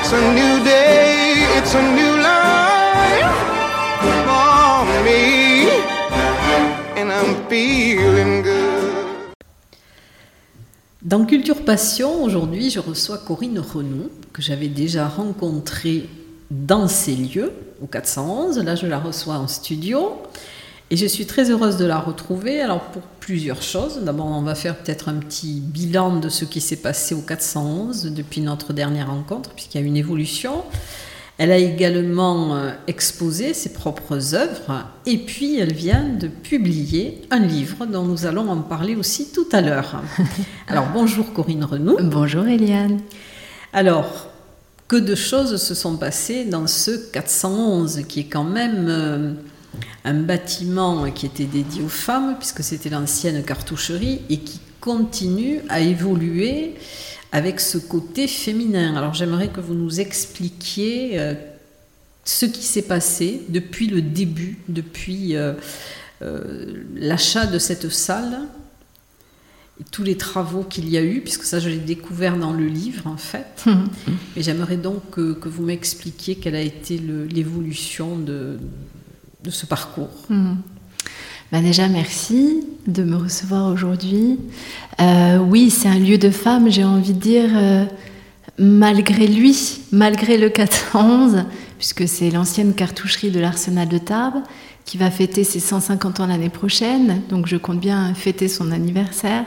It's a new day, it's a new life for me, and I'm feeling good. Dans Culture Passion, aujourd'hui, je reçois Corinne Renou, que j'avais déjà rencontrée dans ces lieux, au 411. Là, je la reçois en studio. Et je suis très heureuse de la retrouver. Alors, pour plusieurs choses. D'abord, on va faire peut-être un petit bilan de ce qui s'est passé au 411 depuis notre dernière rencontre, puisqu'il y a une évolution. Elle a également euh, exposé ses propres œuvres et puis elle vient de publier un livre dont nous allons en parler aussi tout à l'heure. Alors bonjour Corinne Renou. Bonjour Eliane. Alors, que de choses se sont passées dans ce 411 qui est quand même euh, un bâtiment qui était dédié aux femmes puisque c'était l'ancienne cartoucherie et qui continue à évoluer avec ce côté féminin. Alors j'aimerais que vous nous expliquiez euh, ce qui s'est passé depuis le début, depuis euh, euh, l'achat de cette salle, et tous les travaux qu'il y a eu, puisque ça je l'ai découvert dans le livre en fait. Et j'aimerais donc que, que vous m'expliquiez quelle a été l'évolution de, de ce parcours. Bah déjà, merci de me recevoir aujourd'hui. Euh, oui, c'est un lieu de femmes, j'ai envie de dire, euh, malgré lui, malgré le 411, puisque c'est l'ancienne cartoucherie de l'Arsenal de Tarbes, qui va fêter ses 150 ans l'année prochaine. Donc je compte bien fêter son anniversaire.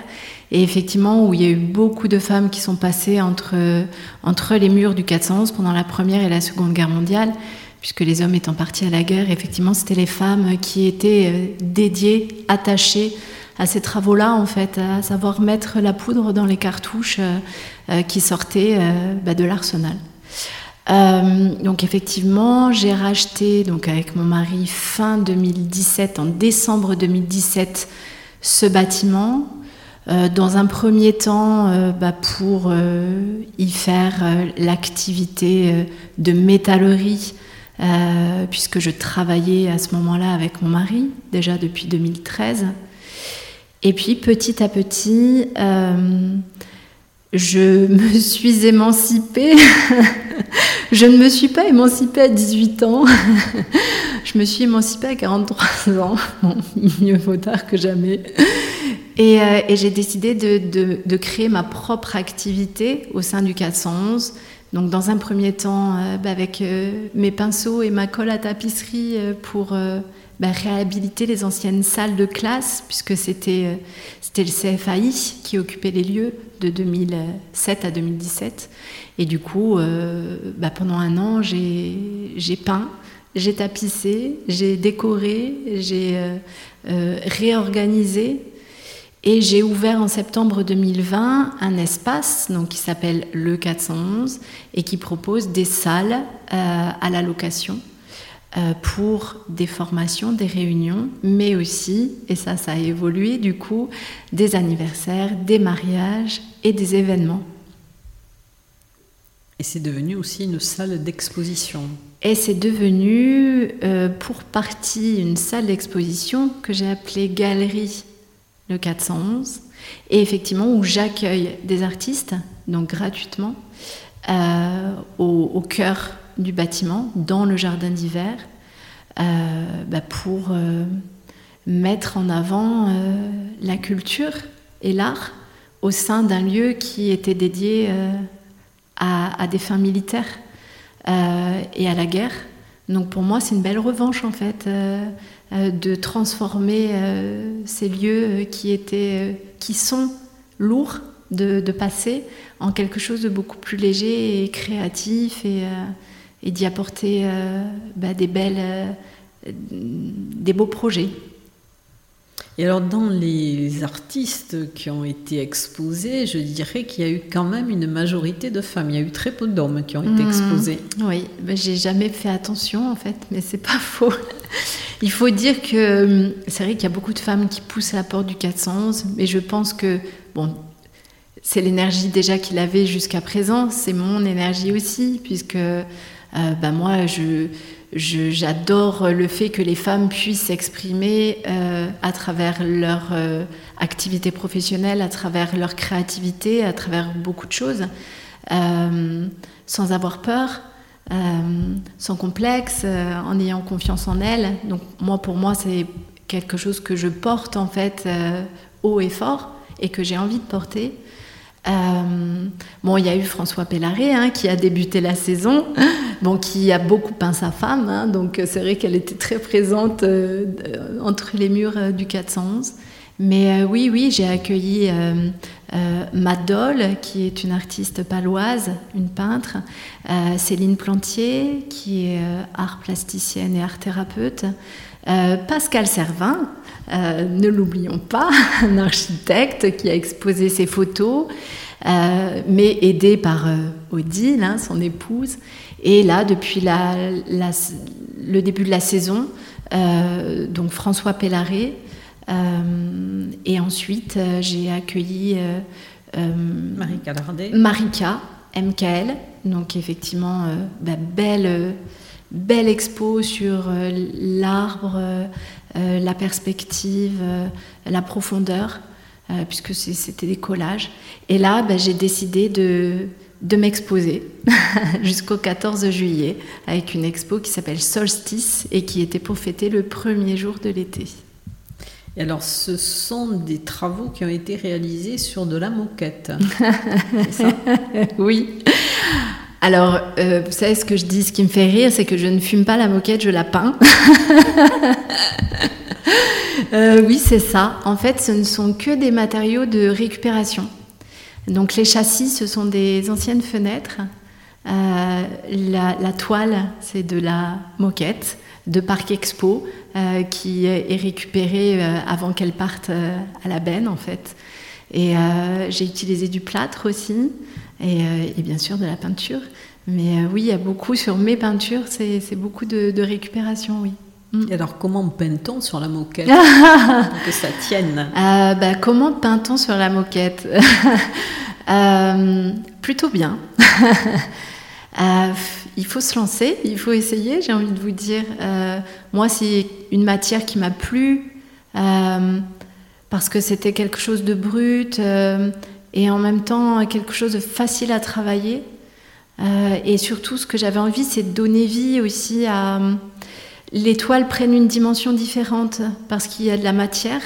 Et effectivement, où il y a eu beaucoup de femmes qui sont passées entre, entre les murs du 411 pendant la Première et la Seconde Guerre mondiale, puisque les hommes étant partis à la guerre, effectivement, c'était les femmes qui étaient euh, dédiées, attachées à ces travaux-là, en fait, à savoir mettre la poudre dans les cartouches euh, euh, qui sortaient bah, de l'arsenal. Donc effectivement, j'ai racheté donc avec mon mari fin 2017, en décembre 2017, ce bâtiment. Dans un premier temps, bah, pour y faire l'activité de métallerie, euh, puisque je travaillais à ce moment-là avec mon mari, déjà depuis 2013. Et puis petit à petit, euh, je me suis émancipée. je ne me suis pas émancipée à 18 ans. je me suis émancipée à 43 ans. Bon, mieux vaut tard que jamais. Et, euh, j'ai décidé de créer ma propre activité au sein du 411. Donc, dans un premier temps, euh, bah, avec euh, mes pinceaux et ma colle à tapisserie euh, pour bah, réhabiliter les anciennes salles de classe, puisque c'était le CFAI qui occupait les lieux de 2007 à 2017. Et du coup, bah, pendant un an, j'ai peint, j'ai tapissé, j'ai décoré, j'ai réorganisé et j'ai ouvert en septembre 2020 un espace donc, qui s'appelle le 411 et qui propose des salles euh, à la location euh, pour des formations, des réunions, mais aussi, et ça, ça a évolué du coup, des anniversaires, des mariages et des événements. Et c'est devenu aussi une salle d'exposition. Et c'est devenu euh, pour partie une salle d'exposition que j'ai appelée Galerie le 411, et effectivement où j'accueille des artistes, donc gratuitement, euh, au, cœur du bâtiment, dans le jardin d'hiver, euh, bah, pour euh, mettre en avant la culture et l'art au sein d'un lieu qui était dédié à, des fins militaires et à la guerre. Donc pour moi, c'est une belle revanche en fait euh, euh, de transformer euh, ces lieux qui étaient, qui sont lourds de, passer en quelque chose de beaucoup plus léger et créatif et, d'y apporter bah, des belles, des beaux projets. Et alors, dans les artistes qui ont été exposés, je dirais qu'il y a eu quand même une majorité de femmes. Il y a eu très peu d'hommes qui ont été Mmh. exposés. Oui, ben, j'ai jamais fait attention en fait, mais c'est pas faux. Il faut dire que hum, c'est vrai qu'il y a beaucoup de femmes qui poussent à la porte du 411, mais je pense que bon, c'est l'énergie déjà qu'il avait jusqu'à présent, c'est mon énergie aussi, puisque euh, ben, moi je- j'adore le fait que les femmes puissent s'exprimer euh, à travers leur euh, activité professionnelle, à travers leur créativité, à travers beaucoup de choses, euh, sans avoir peur, sans complexe, en ayant confiance en elles. Donc moi, pour moi, c'est quelque chose que je porte en fait haut et fort et que j'ai envie de porter. Euh, bon, il y a eu François Pellaré hein, qui a débuté la saison, bon, qui a beaucoup peint sa femme, hein, donc c'est vrai qu'elle était très présente euh, euh, entre les murs du 411. Mais oui, oui, j'ai accueilli Madol, qui est une artiste paloise, une peintre, Céline Plantier, qui est art plasticienne et art thérapeute, Pascal Servin, euh, ne l'oublions pas, un architecte qui a exposé ses photos, euh, mais aidé par euh, Odile, hein, son épouse. Et là, depuis la- la- le début de la saison, euh, donc François Pellaré, et ensuite j'ai accueilli Marie Calardet. Marika, MKL, donc effectivement, bah, belle, belle expo sur euh, l'arbre, euh, euh, la perspective, la profondeur, puisque c'était des collages. Et là, bah, j'ai décidé de, de m'exposer jusqu'au 14 juillet avec une expo qui s'appelle Solstice et qui était pour fêter le premier jour de l'été. Et alors, ce sont des travaux qui ont été réalisés sur de la moquette. Ça? Oui. Alors, euh, vous savez ce que je dis, ce qui me fait rire, c'est que je ne fume pas la moquette, je la peins. Euh, oui, c'est ça. En fait, ce ne sont que des matériaux de récupération. Donc, les châssis, ce sont des anciennes fenêtres. Euh, la, la toile, c'est de la moquette de Parc Expo euh, qui est récupérée avant qu'elle parte à la benne, en fait. Et j'ai utilisé du plâtre aussi, et, euh, et bien sûr de la peinture. Mais euh, oui, il y a beaucoup sur mes peintures, c'est beaucoup de, de récupération, oui. Et alors, comment peint-on sur la moquette pour que ça tienne Euh, bah, comment peint-on sur la moquette Euh, Plutôt bien. Euh, il faut se lancer, il faut essayer, j'ai envie de vous dire. Moi, c'est une matière qui m'a plu parce que c'était quelque chose de brut et en même temps quelque chose de facile à travailler. Euh, et surtout, ce que j'avais envie, c'est de donner vie aussi à. Les toiles une dimension différente parce qu'il y a de la matière.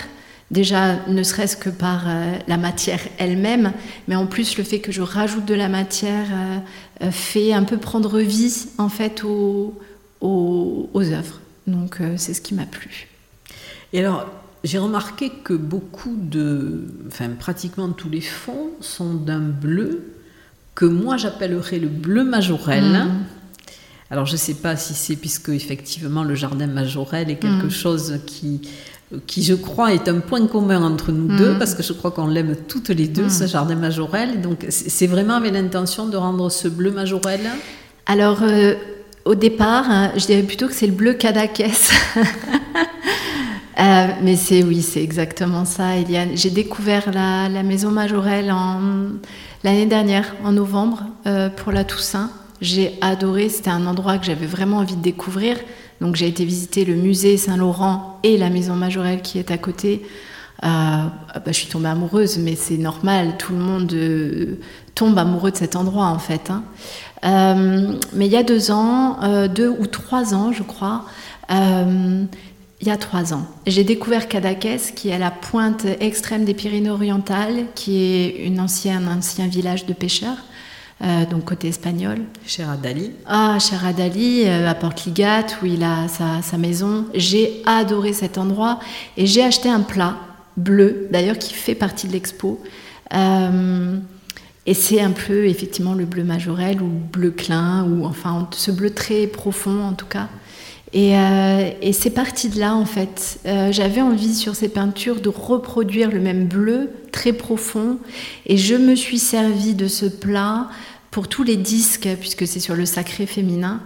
Déjà, ne serait-ce que par euh, la matière elle-même, mais en plus le fait que je rajoute de la matière euh, fait un peu prendre vie en fait aux, aux, aux œuvres. Donc c'est ce qui m'a plu. Et alors, j'ai remarqué que beaucoup de. Enfin, pratiquement tous les fonds sont d'un bleu que moi j'appellerais le bleu majorel. Mm. Alors, je ne sais pas si c'est puisque effectivement le jardin majorel est quelque Mm. chose qui, qui, je crois, est un point commun entre nous deux, parce que je crois qu'on l'aime toutes les deux, ce jardin majorel. Donc, c'est c'est vraiment avec l'intention de rendre ce bleu majorel. Alors euh, au départ, hein, je dirais plutôt que c'est le bleu Cadaquès. Euh, mais c'est oui, c'est exactement ça, Eliane. J'ai découvert la, la maison Majorelle l'année dernière, en novembre, euh, pour la Toussaint. J'ai adoré. C'était un endroit que j'avais vraiment envie de découvrir. Donc j'ai été visiter le musée Saint-Laurent et la maison Majorelle qui est à côté. Euh, bah, je suis tombée amoureuse, mais c'est normal. Tout le monde euh, tombe amoureux de cet endroit en fait. hein. Euh, mais il y a deux ans, euh, deux ou trois ans, je crois. Il y a trois ans. J'ai découvert Cadaqués, qui est à la pointe extrême des Pyrénées-Orientales, qui est une ancienne, un ancien village de pêcheurs, euh, donc côté espagnol. Cher Adali. Ah, cher Adali, euh, à Portligat, où il a sa, sa maison. J'ai adoré cet endroit et j'ai acheté un plat bleu, d'ailleurs qui fait partie de l'expo, Euh, et c'est un peu effectivement le bleu majorel ou bleu clin, ou enfin ce bleu très profond en tout cas. Et, euh, et c'est parti de là en fait. Euh, J'avais envie sur ces peintures de reproduire le même bleu très profond. Et je me suis servi de ce plat pour tous les disques, puisque c'est sur le sacré féminin,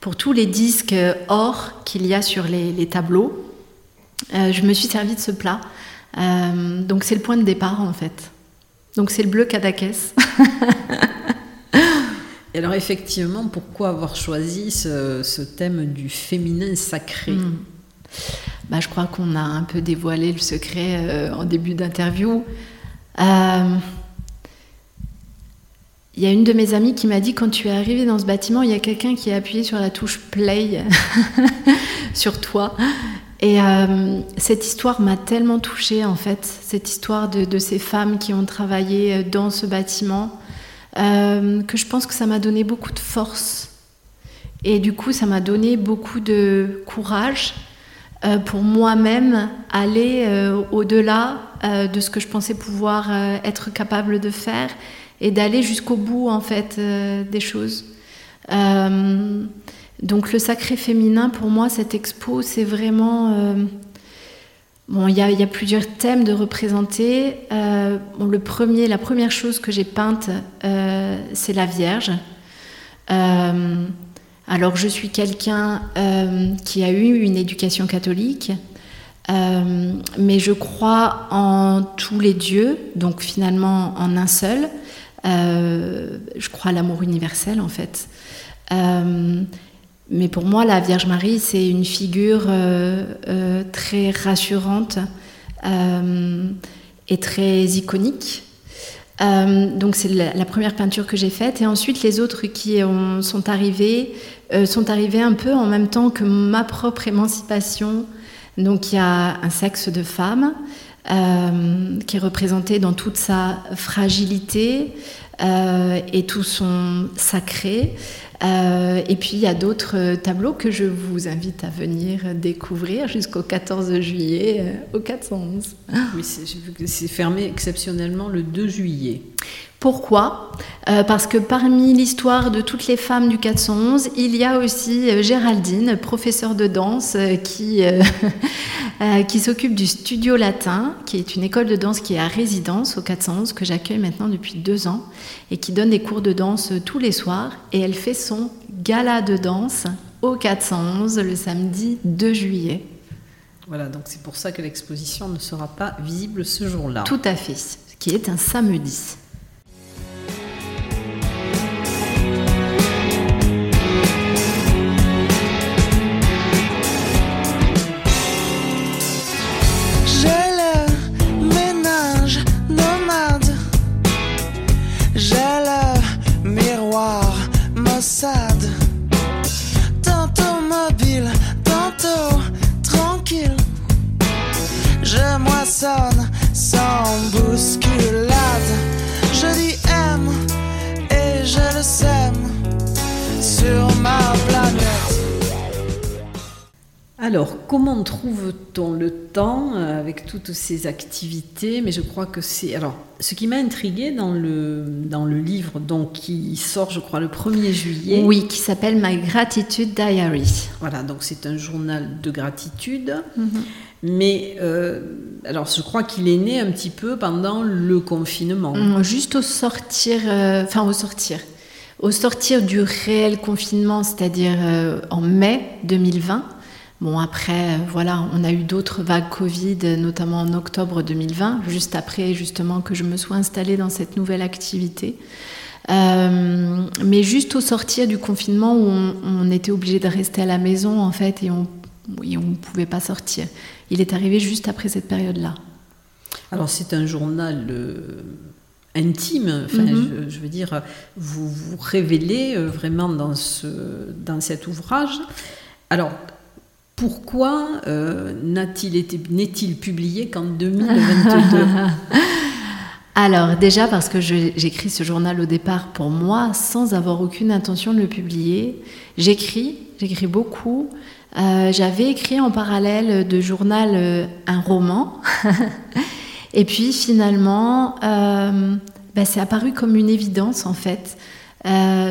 pour tous les disques or qu'il y a sur les, tableaux. Euh, je me suis servi de ce plat. Donc c'est le point de départ en fait. Donc c'est le bleu Cadaquès. Et alors effectivement, pourquoi avoir choisi ce, thème du féminin sacré? Hmm. Bah, je crois qu'on a un peu dévoilé le secret euh, en début d'interview. Euh, Il y a une de mes amies qui m'a dit quand tu es arrivée dans ce bâtiment, il y a quelqu'un qui a appuyé sur la touche play sur toi. Et euh, cette histoire m'a tellement touchée en fait, cette histoire de, ces femmes qui ont travaillé dans ce bâtiment, euh, que je pense que ça m'a donné beaucoup de force. Et du coup, ça m'a donné beaucoup de courage euh, pour moi-même aller euh, au-delà de ce que je pensais pouvoir être capable de faire et d'aller jusqu'au bout en fait des choses. Donc le sacré féminin, pour moi, cette expo, c'est vraiment... il y, a, plusieurs thèmes de représenter. Euh, le premier, la première chose que j'ai peinte, euh, c'est la Vierge. Euh, alors, je suis quelqu'un qui a eu une éducation catholique, mais je crois en tous les dieux, donc finalement en un seul. Je crois à l'amour universel, en fait. Mais pour moi, la Vierge Marie, c'est une figure euh, euh, très rassurante euh, et très iconique. Donc c'est la, première peinture que j'ai faite. Et ensuite, les autres qui ont- sont arrivés euh, sont arrivés un peu en même temps que ma propre émancipation. Donc il y a un sexe de femme qui est représenté dans toute sa fragilité et tout son sacré. Euh, et puis il y a d'autres euh, tableaux que je vous invite à venir découvrir jusqu'au 14 juillet euh, au 411. Oui, j'ai vu c'est fermé exceptionnellement le 2 juillet. Pourquoi? Euh, Parce que parmi l'histoire de toutes les femmes du 411, il y a aussi euh, Géraldine, professeure de danse, euh, qui, euh, qui s'occupe du Studio Latin, qui est une école de danse qui est à résidence au 411, que j'accueille maintenant depuis deux ans, et qui donne des cours de danse tous les soirs. Et elle fait son gala de danse au 411 le samedi 2 juillet. Voilà, donc c'est pour ça que l'exposition ne sera pas visible ce jour-là. Tout à fait, ce qui est un samedi. Je moissonne sans bousculade. Je dis aime et je le sème sur ma planète. Alors, comment trouve-t-on le temps euh, avec toutes ces activités? Mais je crois que c'est... Alors, ce qui m'a intrigué dans le, dans le livre, donc, qui sort, je crois, le 1er juillet. Oui, qui s'appelle My Gratitude Diary. Voilà, donc c'est un journal de gratitude. Mais, euh, alors, je crois qu'il est né un petit peu pendant le confinement. Mm, Juste au sortir, euh, enfin au sortir, au sortir du réel confinement, c'est-à-dire euh, en mai 2020. Bon après, voilà, on a eu d'autres vagues Covid, notamment en octobre 2020, juste après justement que je me sois installée dans cette nouvelle activité. Mais juste au sortir du confinement où on, était obligé de rester à la maison en fait et on ne pouvait pas sortir. Il est arrivé juste après cette période-là. Alors c'est un journal euh, intime, enfin, Mhm. je, je veux dire, vous vous révélez euh, vraiment dans, ce, dans cet ouvrage. Alors pourquoi euh, n'a-t-il été n'est-il publié qu'en 2022 Alors déjà parce que j'écris ce journal au départ pour moi sans avoir aucune intention de le publier. J'écris, j'écris beaucoup. Euh, J'avais écrit en parallèle de journal euh, un roman. Et puis finalement, euh, bah, c'est apparu comme une évidence en fait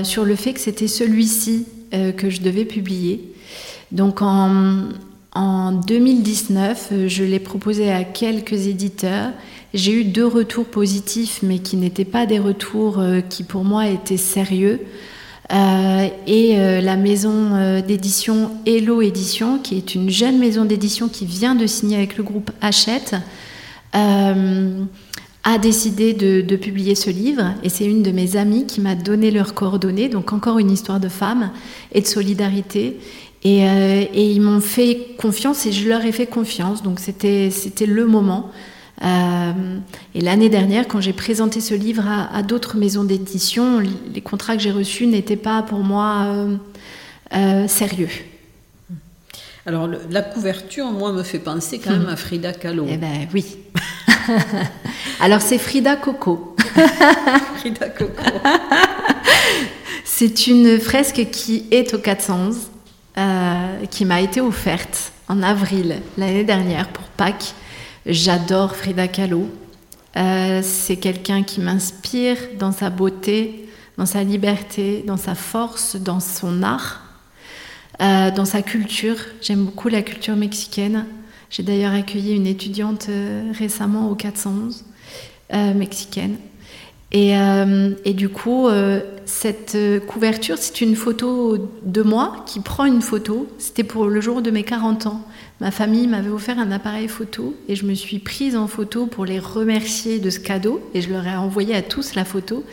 sur le fait que c'était celui-ci que je devais publier. Donc en, en 2019, je l'ai proposé à quelques éditeurs. J'ai eu deux retours positifs, mais qui n'étaient pas des retours qui pour moi étaient sérieux. Euh, et euh, la maison euh, d'édition Hello Édition, qui est une jeune maison d'édition qui vient de signer avec le groupe Hachette, a décidé de, publier ce livre. Et c'est une de mes amies qui m'a donné leurs coordonnées. Donc encore une histoire de femmes et de solidarité. Et, et ils m'ont fait confiance et je leur ai fait confiance. Donc c'était le moment. Euh, et l'année dernière, quand j'ai présenté ce livre à, d'autres maisons d'édition, les contrats que j'ai reçus n'étaient pas pour moi euh, euh, sérieux. Alors la couverture, moi, me fait penser quand même à Frida Kahlo. Eh ben oui. Alors c'est Frida Coco. Frida Coco. c'est une fresque qui est au 411, qui m'a été offerte en avril l'année dernière pour Pâques J'adore Frida Kahlo. Euh, c'est quelqu'un qui m'inspire dans sa beauté, dans sa liberté, dans sa force, dans son art, euh, dans sa culture. J'aime beaucoup la culture mexicaine. J'ai d'ailleurs accueilli une étudiante euh, récemment au 411 mexicaine. Et, et, du coup, cette couverture, c'est une photo de moi qui prend une photo. C'était pour le jour de mes 40 ans. Ma famille m'avait offert un appareil photo et je me suis prise en photo pour les remercier de ce cadeau et je leur ai envoyé à tous la photo.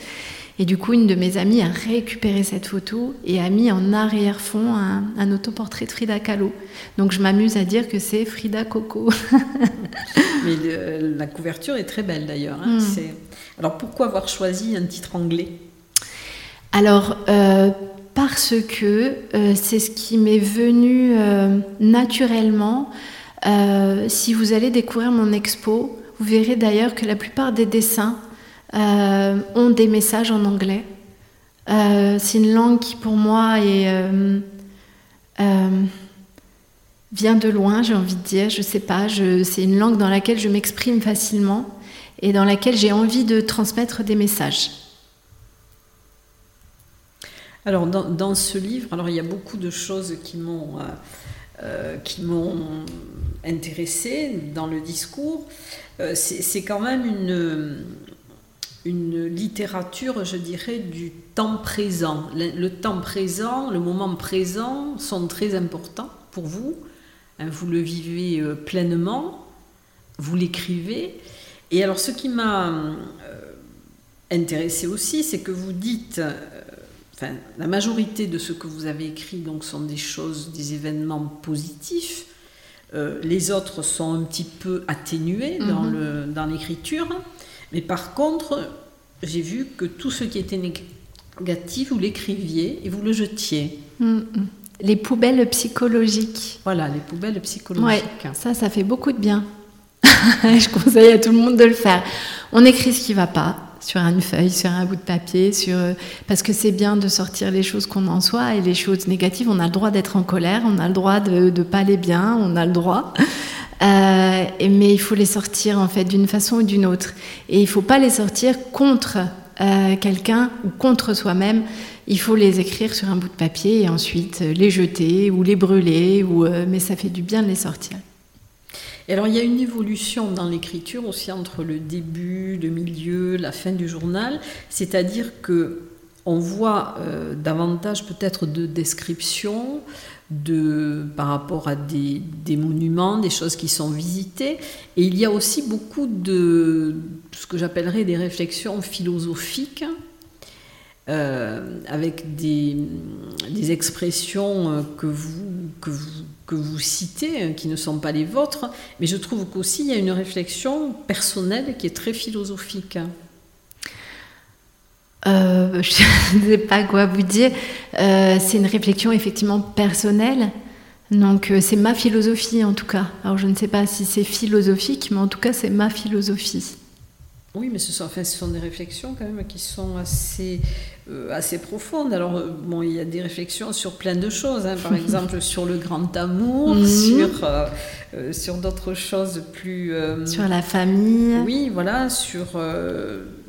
Et du coup, une de mes amies a récupéré cette photo et a mis en arrière-fond un, autoportrait de Frida Kahlo. Donc je m'amuse à dire que c'est Frida Coco. Mais la couverture est très belle d'ailleurs. Hein. Hmm. Alors pourquoi avoir choisi un titre anglais? Alors, euh, parce que euh, c'est ce qui m'est venu euh, naturellement. Euh, si vous allez découvrir mon expo, vous verrez d'ailleurs que la plupart des dessins ont des messages en anglais. c'est une langue qui pour moi vient de loin, j'ai envie de dire, je sais pas, c'est une langue dans laquelle je m'exprime facilement et dans laquelle j'ai envie de transmettre des messages. Alors dans, ce livre, alors il y a beaucoup de choses qui m'ont euh, euh, qui m'ont intéressé dans le discours. Euh, c'est quand même une une littérature, je dirais, du temps présent. Le, temps présent, le moment présent sont très importants pour vous. Hein, vous le vivez pleinement, vous l'écrivez. Et alors ce qui m'a intéressé aussi, c'est que vous dites la majorité de ce que vous avez écrit donc, sont des choses, des événements positifs. Euh, les autres sont un petit peu atténués dans, mhm. dans l'écriture. Mais par contre, j'ai vu que tout ce qui était négatif, vous l'écriviez et vous le jetiez. Mhm. Les poubelles psychologiques. Voilà, les poubelles psychologiques. ça, ça fait beaucoup de bien. Je conseille à tout le monde de le faire. On écrit ce qui ne va pas, sur une feuille, sur un bout de papier, sur... parce que c'est bien de sortir les choses qu'on en soit et les choses négatives. On a le droit d'être en colère, on a le droit de ne pas aller bien, on a le droit. Euh, mais il faut les sortir en fait d'une façon ou d'une autre. Et il ne faut pas les sortir contre euh, quelqu'un ou contre soi-même. Il faut les écrire sur un bout de papier et ensuite les jeter ou les brûler. Ou, euh, mais ça fait du bien de les sortir. Alors il y a une évolution dans l'écriture aussi entre le début, le milieu, la fin du journal, c'est-à-dire que on voit euh, davantage peut-être de descriptions de, par rapport à des, monuments, des choses qui sont visitées. Et il y a aussi beaucoup de ce que j'appellerais des réflexions philosophiques, euh, avec des, des, expressions euh, que vous, que vous que vous citez, hein, qui ne sont pas les vôtres, mais je trouve qu'aussi il y a une réflexion personnelle qui est très philosophique. Euh, je ne sais pas quoi vous dire. Euh, c'est une réflexion effectivement personnelle. Donc euh, c'est ma philosophie en tout cas. Alors je ne sais pas si c'est philosophique, mais en tout cas c'est ma philosophie. Oui, mais ce sont, enfin, ce sont des réflexions quand même qui sont assez euh, assez profonde. Alors, euh, bon, il y a des réflexions sur plein de choses, hein. par exemple sur le grand amour, Mhm. sur, euh, sur d'autres choses plus... euh, Sur la famille, Oui, voilà, sur,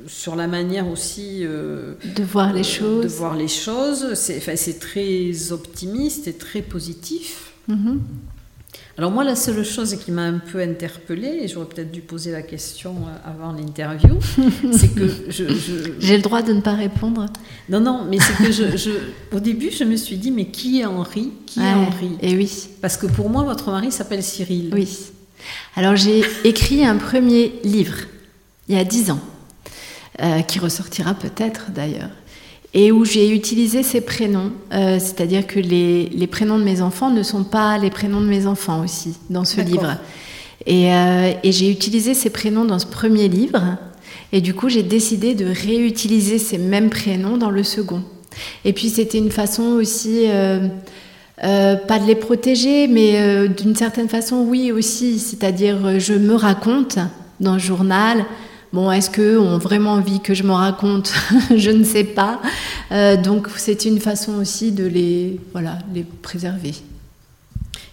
sur la manière aussi... de voir les choses. De voir les choses. C'est enfin, c'est très optimiste et très positif. Mhm. Alors moi, la seule chose qui m'a un peu interpellée, et j'aurais peut-être dû poser la question euh, avant l'interview, c'est que je, J'ai le droit de ne pas répondre. Non, non, mais c'est que je, je- Au début, je me suis dit, mais qui est Henri? Qui est. Henri? Et oui, Parce que pour moi, votre mari s'appelle Cyril. oui. Alors j'ai écrit un premier livre il y a dix ans, euh, qui ressortira peut-être d'ailleurs, et où j'ai utilisé ces prénoms, euh, c'est-à-dire que les, les prénoms de mes enfants ne sont pas les prénoms de mes enfants aussi dans ce livre. Et, euh, et j'ai utilisé ces prénoms dans ce premier livre, et du coup j'ai décidé de réutiliser ces mêmes prénoms dans le second. Et puis c'était une façon aussi, euh, euh, pas de les protéger, mais euh, d'une certaine façon oui aussi, c'est-à-dire euh, je me raconte dans le journal. Bon, est-ce qu'eux ont vraiment envie que je me raconte Je ne sais pas. Euh, donc c'est une façon aussi de les, voilà, les préserver.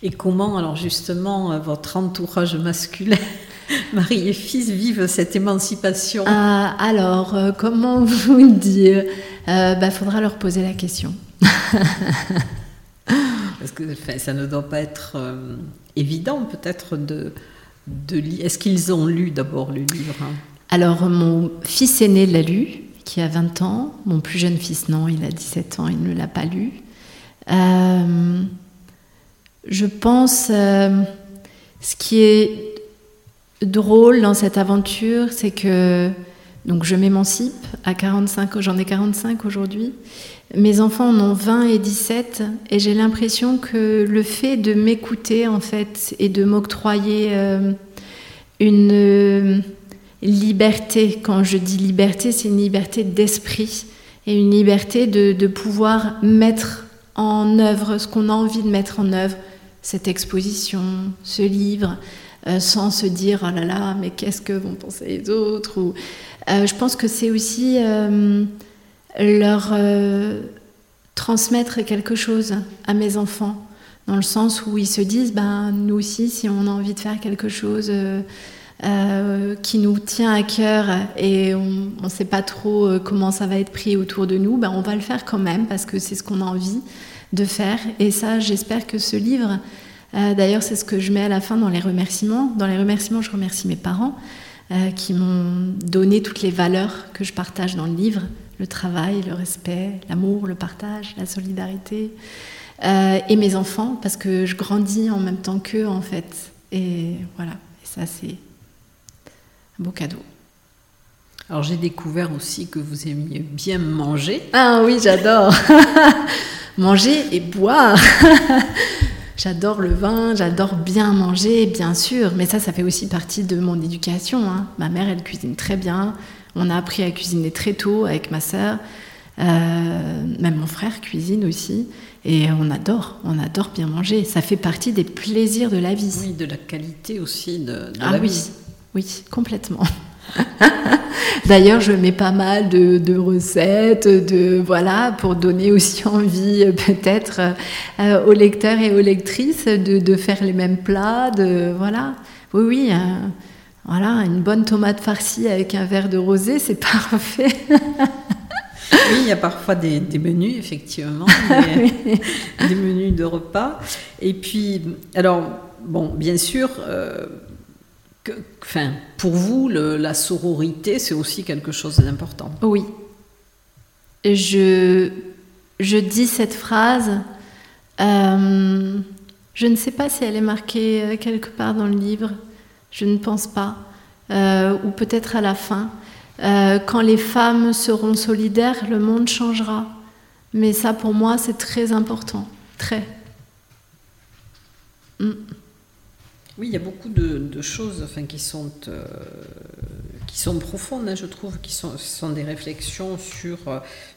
Et comment, alors justement, euh, votre entourage masculin, mari et fils, vivent cette émancipation? Ah, alors, euh, comment vous dire? Il bah, faudra leur poser la question. Parce que enfin, ça ne doit pas être euh, évident, peut-être, de, de lire. Est-ce qu'ils ont lu d'abord le livre hein? Alors, mon fils aîné l'a lu, qui a 20 ans. Mon plus jeune fils, non, il a 17 ans, il ne l'a pas lu. Euh, je pense, euh, ce qui est drôle dans cette aventure, c'est que donc je m'émancipe à 45, j'en ai 45 aujourd'hui. Mes enfants en ont 20 et 17 et j'ai l'impression que le fait de m'écouter en fait et de m'octroyer euh, une liberté, quand je dis liberté, c'est une liberté d'esprit et une liberté de, pouvoir mettre en œuvre ce qu'on a envie de mettre en œuvre, cette exposition, ce livre, euh, sans se dire oh là là, mais qu'est-ce que vont penser les autres euh, Je pense que c'est aussi euh, leur transmettre quelque chose à mes enfants, dans le sens où ils se disent ben, nous aussi, si on a envie de faire quelque chose. Euh, qui nous tient à cœur et on ne sait pas trop euh, comment ça va être pris autour de nous, ben on va le faire quand même parce que c'est ce qu'on a envie de faire. Et ça, j'espère que ce livre, euh, d'ailleurs c'est ce que je mets à la fin dans les remerciements. Dans les remerciements, je remercie mes parents qui m'ont donné toutes les valeurs que je partage dans le livre, le travail, le respect, l'amour, le partage, la solidarité. Et mes enfants, parce que je grandis en même temps qu'eux en fait. Et voilà, ça c'est un beau cadeau. Alors j'ai découvert aussi que vous aimiez bien manger. Ah oui, j'adore. manger et boire. j'adore le vin, j'adore bien manger, bien sûr. Mais ça, ça fait aussi partie de mon éducation. hein. Ma mère, elle cuisine très bien. On a appris à cuisiner très tôt avec ma sœur. Euh, même mon frère cuisine aussi. Et on adore, on adore bien manger. Ça fait partie des plaisirs de la vie. Oui, de la qualité aussi de, de Ah la oui, vie. Oui, complètement. D'ailleurs, je mets pas mal de, de recettes, de voilà, pour donner aussi envie euh, peut-être euh, aux lecteurs et aux lectrices de, de faire les mêmes plats, de voilà. Oui, oui, euh, voilà, une bonne tomate farcie avec un verre de rosé, c'est parfait. Oui, il y a parfois des, des menus, effectivement, des, des menus de repas. Et puis, alors, bon, bien sûr, euh, enfin, pour vous, la sororité, c'est aussi quelque chose d'important. Oui. Je, je dis cette phrase. euh, je ne sais pas si elle est marquée euh, quelque part dans le livre. Je ne pense pas. Euh, ou peut-être à la fin. Quand les femmes seront solidaires, le monde changera. Mais ça, pour moi, c'est très important. Très. Mm. Oui, il y a beaucoup de, choses enfin, qui, sont, euh, qui sont profondes, hein, je trouve, qui sont, sont des réflexions sur,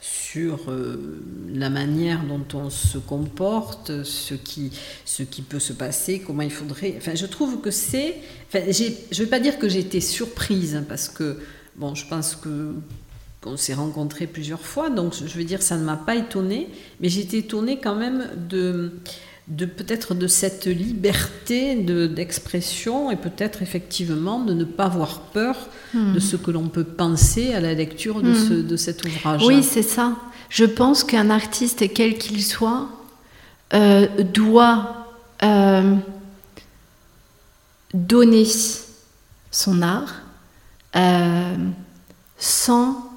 sur euh, la manière dont on se comporte, ce qui, ce qui peut se passer, comment il faudrait... Enfin, je trouve que c'est... Enfin, je ne vais pas dire que j'ai été surprise, hein, parce que, bon, je pense que qu'on s'est rencontrés plusieurs fois, donc je veux dire, ça ne m'a pas étonnée, mais j'étais étonnée quand même de, de peut-être de cette liberté de, d'expression et peut-être effectivement de ne pas avoir peur de ce que l'on peut penser à la lecture de, ce, de cet ouvrage. Oui, c'est ça. Je pense qu'un artiste, quel qu'il soit, euh, doit euh, donner son art euh, sans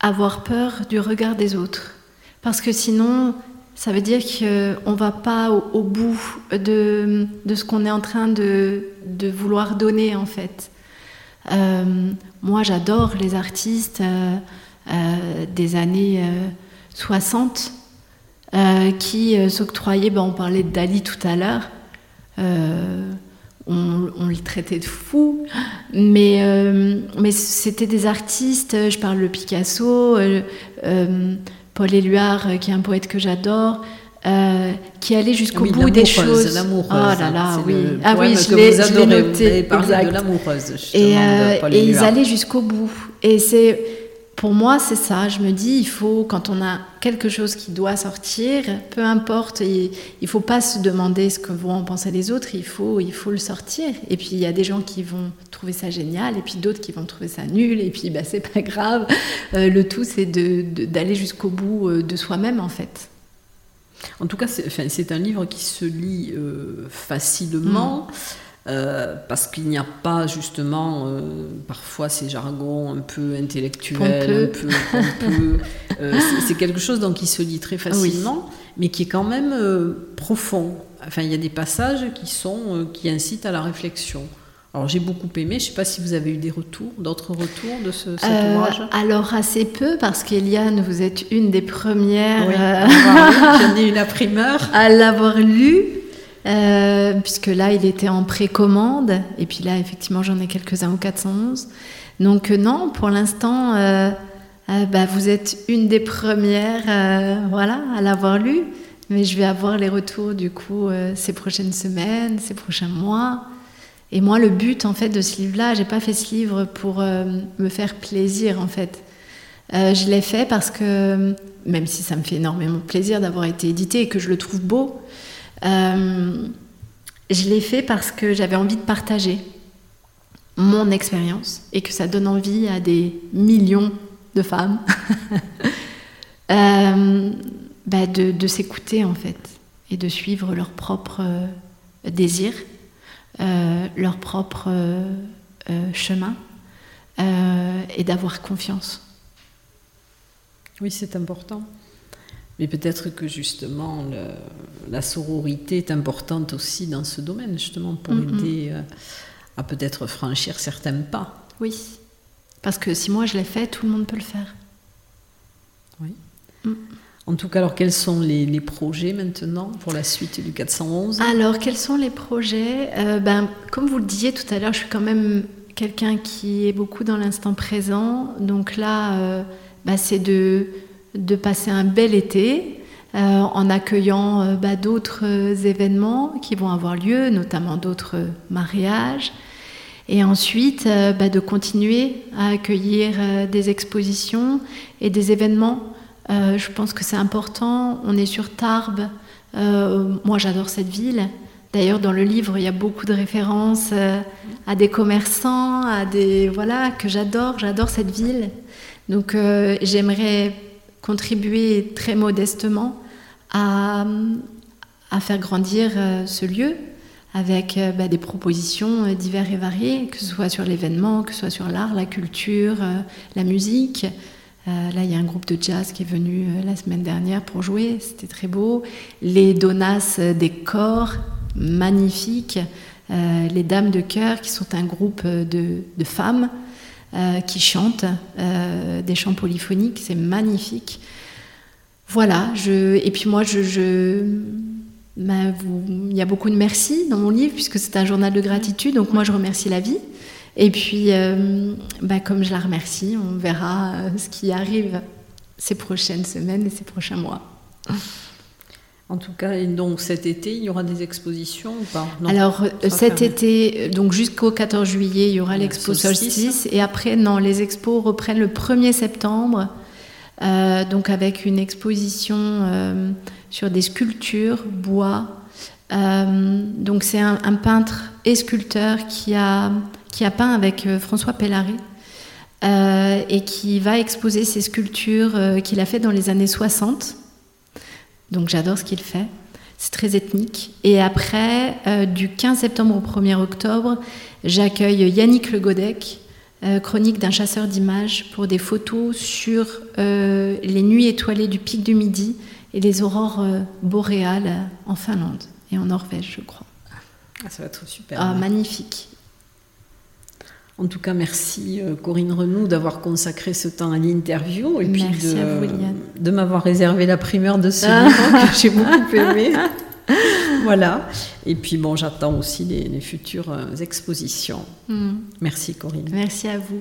avoir peur du regard des autres. Parce que sinon, ça veut dire qu'on ne va pas au, bout de, de ce qu'on est en train de, de, vouloir donner, en fait. Euh, moi, j'adore les artistes euh, euh, des années 60 qui s'octroyaient, ben, on parlait de Dali tout à l'heure, on, le traitait de fou, mais, mais c'était des artistes, je parle de Picasso, Paul Éluard, qui est un poète que j'adore, euh, qui allait jusqu'au oui, bout des choses. L'amoureuse. Oh là là, oui. Ah oui, je l'ai noté. Vous avez de l'amoureuse. Et, euh, et ils allaient jusqu'au bout. Et c'est, pour moi, c'est ça. Je me dis, il faut, quand on a quelque chose qui doit sortir, peu importe, il ne faut pas se demander ce que vont en penser les autres, il faut, il faut le sortir. Et puis, il y a des gens qui vont trouver ça génial, et puis d'autres qui vont trouver ça nul, et puis, bah, c'est pas grave. Euh, le tout, c'est d'aller jusqu'au bout euh, de soi-même, en fait. En tout cas, c'est un livre qui se lit euh, facilement. Mmh. Euh, parce qu'il n'y a pas justement euh, parfois ces jargons un peu intellectuels, pompeux. un peu pompeux. euh, c'est quelque chose donc qui se lit très facilement, oui. mais qui est quand même profond. Enfin, il y a des passages qui sont qui incitent à la réflexion. Alors j'ai beaucoup aimé. Je ne sais pas si vous avez eu des retours, d'autres retours de ce, cet euh, ouvrage? Alors assez peu parce qu'Eliane, vous êtes une des premières oui, euh, j'en ai eu la primeur à l'avoir lu. Euh, puisque là, il était en précommande, et puis là, effectivement, j'en ai quelques-uns au 411. Donc, euh, non, pour l'instant, euh, bah, vous êtes une des premières voilà, à l'avoir lu, mais je vais avoir les retours, du coup, ces prochaines semaines, ces prochains mois. Et moi, le but, en fait, de ce livre-là, j'ai pas fait ce livre pour me faire plaisir, en fait. Je l'ai fait parce que, même si ça me fait énormément plaisir d'avoir été édité et que je le trouve beau, je l'ai fait parce que j'avais envie de partager mon expérience et que ça donne envie à des millions de femmes euh, bah de, s'écouter en fait et de suivre leur propre euh, désir, euh, leur propre euh, chemin et d'avoir confiance. Oui, c'est important. Mais peut-être que justement le, la sororité est importante aussi dans ce domaine, justement pour mm -hmm. aider euh, à peut-être franchir certains pas. Oui, parce que si moi je l'ai fait, tout le monde peut le faire. Oui. Mm. En tout cas, alors quels sont les, les, projets maintenant pour la suite du 411 Alors quels sont les projets? Euh, ben, Comme vous le disiez tout à l'heure, je suis quand même quelqu'un qui est beaucoup dans l'instant présent. Donc là, euh, ben, c'est de de passer un bel été euh, en accueillant euh, bah, d'autres euh, événements qui vont avoir lieu, notamment d'autres mariages. Et ensuite, bah, de continuer à accueillir des expositions et des événements. je pense que c'est important. On est sur Tarbes. moi, j'adore cette ville. D'ailleurs, dans le livre, il y a beaucoup de références à des commerçants, à des voilà que j'adore. J'adore cette ville. Donc, j'aimerais contribuer très modestement à, à faire grandir euh, ce lieu avec euh, bah, des propositions euh, diverses et variées, que ce soit sur l'événement, que ce soit sur l'art, la culture, la musique. Là, il y a un groupe de jazz qui est venu la semaine dernière pour jouer, c'était très beau. Les donas des corps, magnifiques. les Dames de Cœur, qui sont un groupe de, de femmes euh, qui chantent euh, des chants polyphoniques, c'est magnifique. Voilà, et puis moi, je, il y a beaucoup de merci dans mon livre, puisque c'est un journal de gratitude, donc moi je remercie la vie. Et puis, euh, ben comme je la remercie, on verra ce qui arrive ces prochaines semaines et ces prochains mois. En tout cas, et donc cet été, il y aura des expositions ou pas? Non, Alors euh, cet fermé. été, euh, donc jusqu'au 14 juillet, il y aura Le l'expo solstice. solstice. Et après, non, les expos reprennent le 1er septembre. euh, donc avec une exposition euh, sur des sculptures, bois. Euh, donc c'est un, un peintre et sculpteur qui a, qui a peint avec François Pellaret. euh, et qui va exposer ses sculptures qu'il a fait dans les années 60. Donc j'adore ce qu'il fait. C'est très ethnique. Et après, euh, du 15 septembre au 1er octobre, j'accueille Yannick Le Godec, euh, chronique d'un chasseur d'images, pour des photos sur euh, les nuits étoilées du pic du Midi et les aurores boréales en Finlande et en Norvège, je crois. Ah, ça va être super. Ah, magnifique. En tout cas, merci euh, Corinne Renou d'avoir consacré ce temps à l'interview et Merci puis de, à vous, Liliane. de m'avoir réservé la primeur de ce Ah. livre que j'ai beaucoup aimé. voilà. Et puis bon, j'attends aussi les, les futures euh, expositions. Hmm. Merci Corinne. Merci à vous.